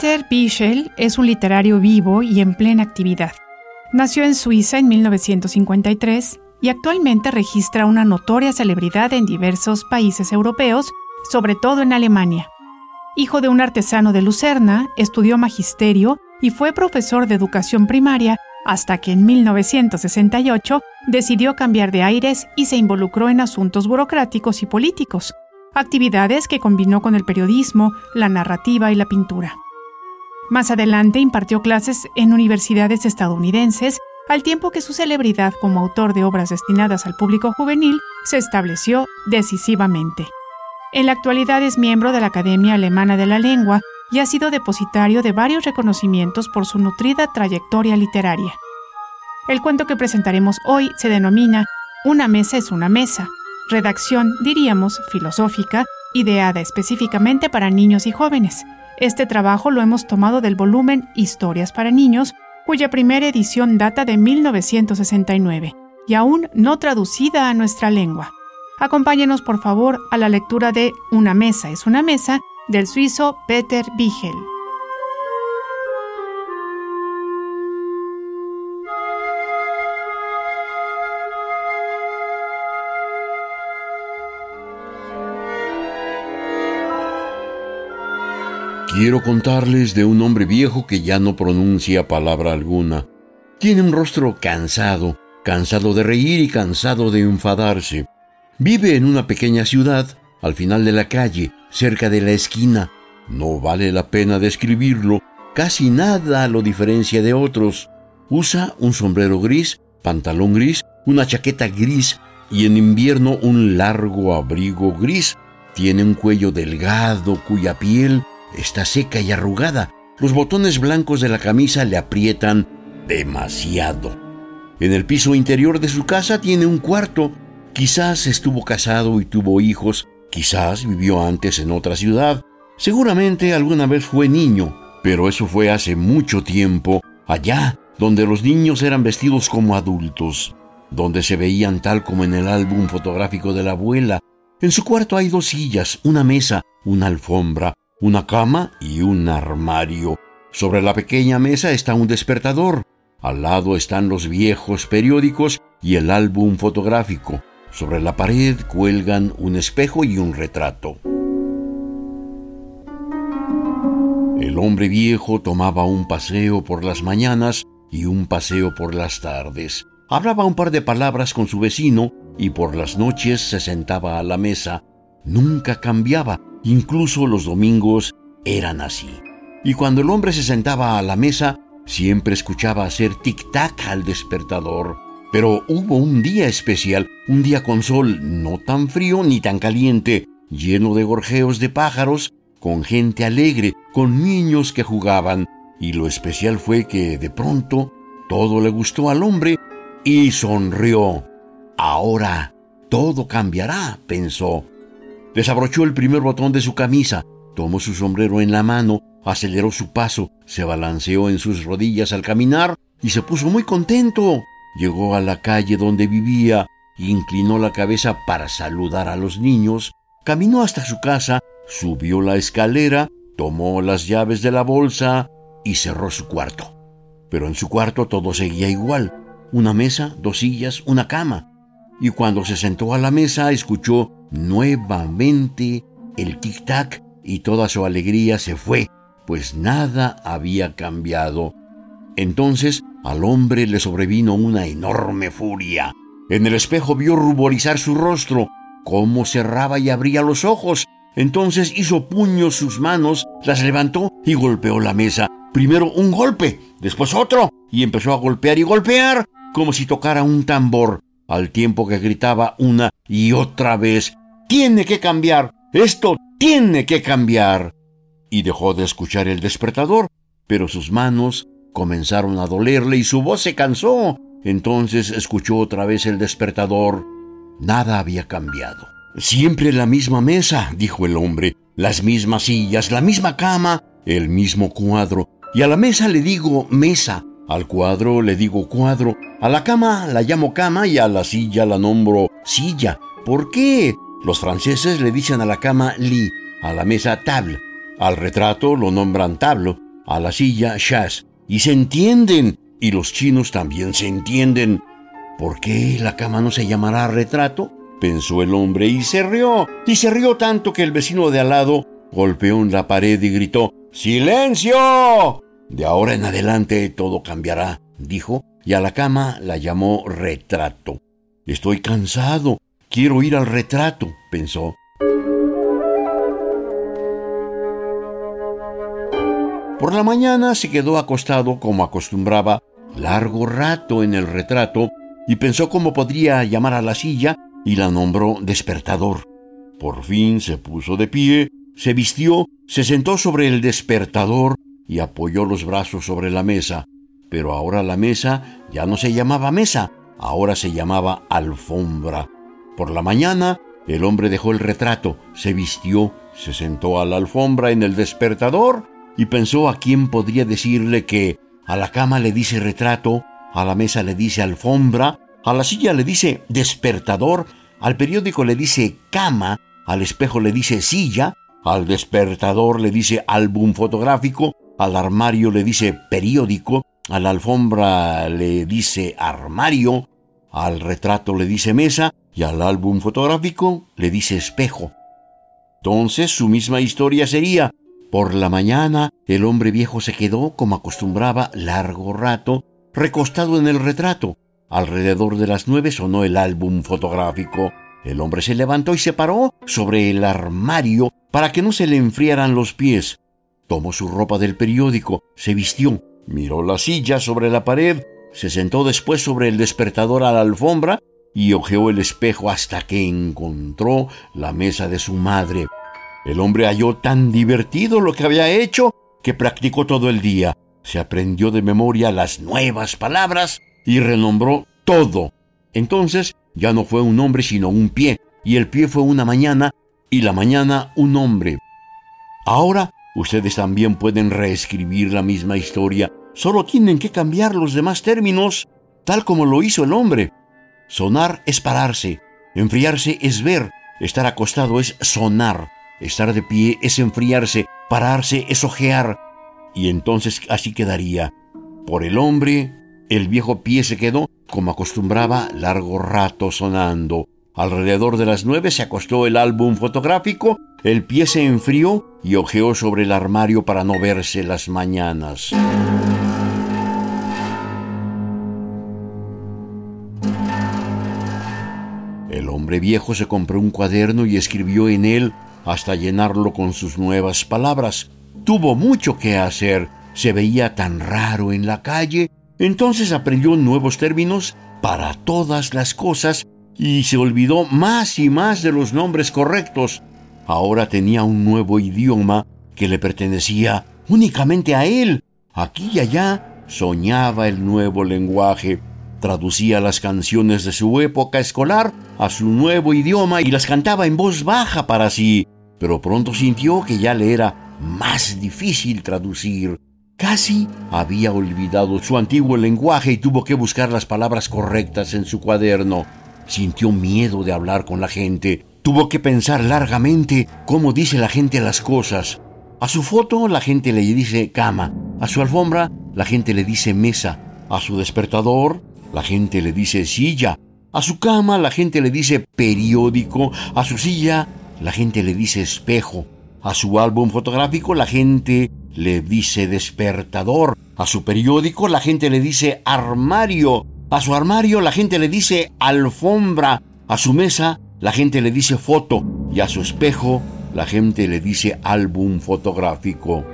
Peter Bichel es un literario vivo y en plena actividad. Nació en Suiza en 1953 y actualmente registra una notoria celebridad en diversos países europeos, sobre todo en Alemania. Hijo de un artesano de Lucerna, estudió magisterio y fue profesor de educación primaria hasta que en 1968 decidió cambiar de aires y se involucró en asuntos burocráticos y políticos, actividades que combinó con el periodismo, la narrativa y la pintura. Más adelante impartió clases en universidades estadounidenses, al tiempo que su celebridad como autor de obras destinadas al público juvenil se estableció decisivamente. En la actualidad es miembro de la Academia Alemana de la Lengua y ha sido depositario de varios reconocimientos por su nutrida trayectoria literaria. El cuento que presentaremos hoy se denomina Una mesa es una mesa, redacción, diríamos, filosófica, ideada específicamente para niños y jóvenes. Este trabajo lo hemos tomado del volumen Historias para Niños, cuya primera edición data de 1969 y aún no traducida a nuestra lengua. Acompáñenos por favor a la lectura de Una mesa es una mesa del suizo Peter Bichel. Quiero contarles de un hombre viejo que ya no pronuncia palabra alguna. Tiene un rostro cansado, cansado de reír y cansado de enfadarse. Vive en una pequeña ciudad, al final de la calle, cerca de la esquina. No vale la pena describirlo, casi nada lo diferencia de otros. Usa un sombrero gris, pantalón gris, una chaqueta gris y en invierno un largo abrigo gris. Tiene un cuello delgado cuya piel está seca y arrugada. Los botones blancos de la camisa le aprietan demasiado. En el piso interior de su casa tiene un cuarto. Quizás estuvo casado y tuvo hijos, Quizás vivió antes en otra ciudad, seguramente alguna vez fue niño, pero eso fue hace mucho tiempo, allá donde los niños eran vestidos como adultos, donde se veían tal como en el álbum fotográfico de la abuela. En su cuarto hay dos sillas, una mesa, una alfombra, una cama y un armario. Sobre la pequeña mesa está un despertador. Al lado están los viejos periódicos y el álbum fotográfico. Sobre la pared cuelgan un espejo y un retrato. El hombre viejo tomaba un paseo por las mañanas y un paseo por las tardes. Hablaba un par de palabras con su vecino y por las noches se sentaba a la mesa. Nunca cambiaba, incluso los domingos eran así. Y cuando el hombre se sentaba a la mesa, siempre escuchaba hacer tic-tac al despertador. Pero hubo un día especial, un día con sol no tan frío ni tan caliente, lleno de gorjeos de pájaros, con gente alegre, con niños que jugaban, y lo especial fue que de pronto todo le gustó al hombre y sonrió. Ahora todo cambiará, pensó. Desabrochó el primer botón de su camisa, tomó su sombrero en la mano, aceleró su paso, se balanceó en sus rodillas al caminar y se puso muy contento. Llegó a la calle donde vivía, inclinó la cabeza para saludar a los niños, caminó hasta su casa, subió la escalera, tomó las llaves de la bolsa y cerró su cuarto. Pero en su cuarto todo seguía igual, una mesa, dos sillas, una cama. Y cuando se sentó a la mesa escuchó nuevamente el tic-tac y toda su alegría se fue, pues nada había cambiado. Entonces al hombre le sobrevino una enorme furia. En el espejo vio ruborizar su rostro, cómo cerraba y abría los ojos. Entonces hizo puños sus manos, las levantó y golpeó la mesa. Primero un golpe, después otro, y empezó a golpear y golpear, como si tocara un tambor, al tiempo que gritaba una y otra vez, Tiene que cambiar, esto tiene que cambiar. y dejó de escuchar el despertador, pero sus manos comenzaron a dolerle y su voz se cansó. Entonces escuchó otra vez el despertador. Nada había cambiado. Siempre la misma mesa, dijo el hombre, las mismas sillas, la misma cama, el mismo cuadro. Y a la mesa le digo mesa, al cuadro le digo cuadro, a la cama la llamo cama y a la silla la nombro silla. ¿Por qué? Los franceses le dicen a la cama lit, a la mesa table, al retrato lo nombran tablo, a la silla chaise, y se entienden, y los chinos también se entienden. ¿Por qué la cama no se llamará retrato? pensó el hombre y se rió, y se rió tanto que el vecino de al lado golpeó en la pared y gritó ¡Silencio! De ahora en adelante todo cambiará, dijo, y a la cama la llamó retrato. Estoy cansado, quiero ir al retrato, pensó. Por la mañana se quedó acostado como acostumbraba largo rato en el retrato y pensó cómo podría llamar a la silla y la nombró despertador. Por fin se puso de pie, se vistió, se sentó sobre el despertador y apoyó los brazos sobre la mesa. Pero ahora la mesa ya no se llamaba mesa, ahora se llamaba alfombra. Por la mañana el hombre dejó el retrato, se vistió, se sentó a la alfombra en el despertador y pensó a quién podría decirle que a la cama le dice retrato, a la mesa le dice alfombra, a la silla le dice despertador, al periódico le dice cama, al espejo le dice silla, al despertador le dice álbum fotográfico, al armario le dice periódico, a la alfombra le dice armario, al retrato le dice mesa y al álbum fotográfico le dice espejo. Entonces su misma historia sería por la mañana el hombre viejo se quedó, como acostumbraba, largo rato, recostado en el retrato. Alrededor de las nueve sonó el álbum fotográfico. El hombre se levantó y se paró sobre el armario para que no se le enfriaran los pies. Tomó su ropa del periódico, se vistió, miró la silla sobre la pared, se sentó después sobre el despertador a la alfombra y hojeó el espejo hasta que encontró la mesa de su madre. El hombre halló tan divertido lo que había hecho que practicó todo el día. Se aprendió de memoria las nuevas palabras y renombró todo. Entonces ya no fue un hombre sino un pie, y el pie fue una mañana, y la mañana un hombre. Ahora ustedes también pueden reescribir la misma historia, solo tienen que cambiar los demás términos, tal como lo hizo el hombre. Sonar es pararse, enfriarse es ver, estar acostado es sonar. Estar de pie es enfriarse, pararse es ojear. Y entonces así quedaría. Por el hombre, el viejo pie se quedó, como acostumbraba, largo rato sonando. Alrededor de las nueve se acostó el álbum fotográfico, el pie se enfrió y ojeó sobre el armario para no verse las mañanas. El hombre viejo se compró un cuaderno y escribió en él hasta llenarlo con sus nuevas palabras. Tuvo mucho que hacer, se veía tan raro en la calle, entonces aprendió nuevos términos para todas las cosas y se olvidó más y más de los nombres correctos. Ahora tenía un nuevo idioma que le pertenecía únicamente a él. Aquí y allá soñaba el nuevo lenguaje, traducía las canciones de su época escolar a su nuevo idioma y las cantaba en voz baja para sí pero pronto sintió que ya le era más difícil traducir. Casi había olvidado su antiguo lenguaje y tuvo que buscar las palabras correctas en su cuaderno. Sintió miedo de hablar con la gente. Tuvo que pensar largamente cómo dice la gente las cosas. A su foto la gente le dice cama, a su alfombra la gente le dice mesa, a su despertador la gente le dice silla, a su cama la gente le dice periódico, a su silla la gente le dice espejo. A su álbum fotográfico la gente le dice despertador. A su periódico la gente le dice armario. A su armario la gente le dice alfombra. A su mesa la gente le dice foto. Y a su espejo la gente le dice álbum fotográfico.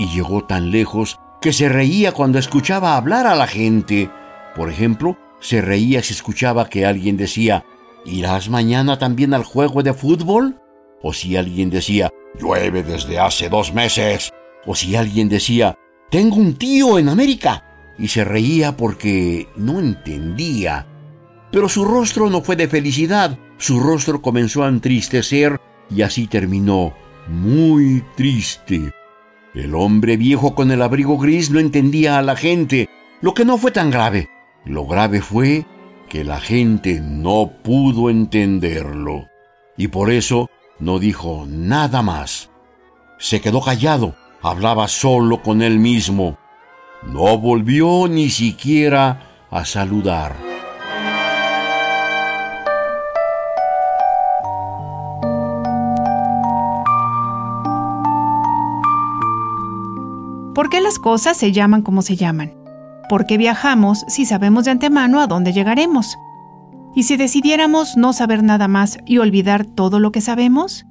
y llegó tan lejos que se reía cuando escuchaba hablar a la gente. Por ejemplo, se reía si escuchaba que alguien decía, ¿irás mañana también al juego de fútbol? O si alguien decía, llueve desde hace dos meses. O si alguien decía, tengo un tío en América. Y se reía porque no entendía. Pero su rostro no fue de felicidad, su rostro comenzó a entristecer y así terminó muy triste. El hombre viejo con el abrigo gris no entendía a la gente, lo que no fue tan grave. Lo grave fue que la gente no pudo entenderlo. Y por eso no dijo nada más. Se quedó callado, hablaba solo con él mismo. No volvió ni siquiera a saludar. ¿Por qué las cosas se llaman como se llaman? ¿Por qué viajamos si sabemos de antemano a dónde llegaremos? ¿Y si decidiéramos no saber nada más y olvidar todo lo que sabemos?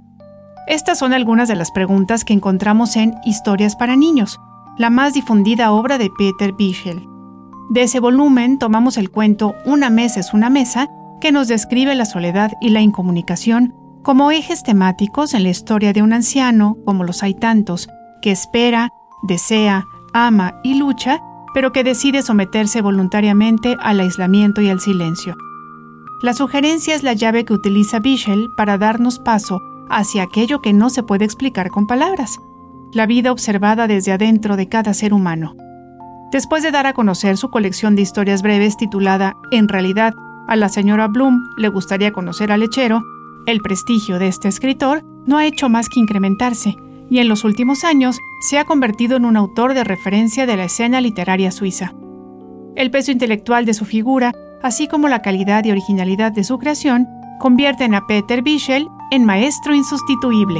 Estas son algunas de las preguntas que encontramos en Historias para Niños, la más difundida obra de Peter Bichel. De ese volumen tomamos el cuento Una mesa es una mesa, que nos describe la soledad y la incomunicación como ejes temáticos en la historia de un anciano, como los hay tantos, que espera, desea, ama y lucha, pero que decide someterse voluntariamente al aislamiento y al silencio. La sugerencia es la llave que utiliza Bichel para darnos paso hacia aquello que no se puede explicar con palabras, la vida observada desde adentro de cada ser humano. Después de dar a conocer su colección de historias breves titulada En realidad, a la señora Bloom le gustaría conocer al lechero, el prestigio de este escritor no ha hecho más que incrementarse, y en los últimos años se ha convertido en un autor de referencia de la escena literaria suiza. El peso intelectual de su figura, así como la calidad y originalidad de su creación, convierten a Peter Bichel en maestro insustituible.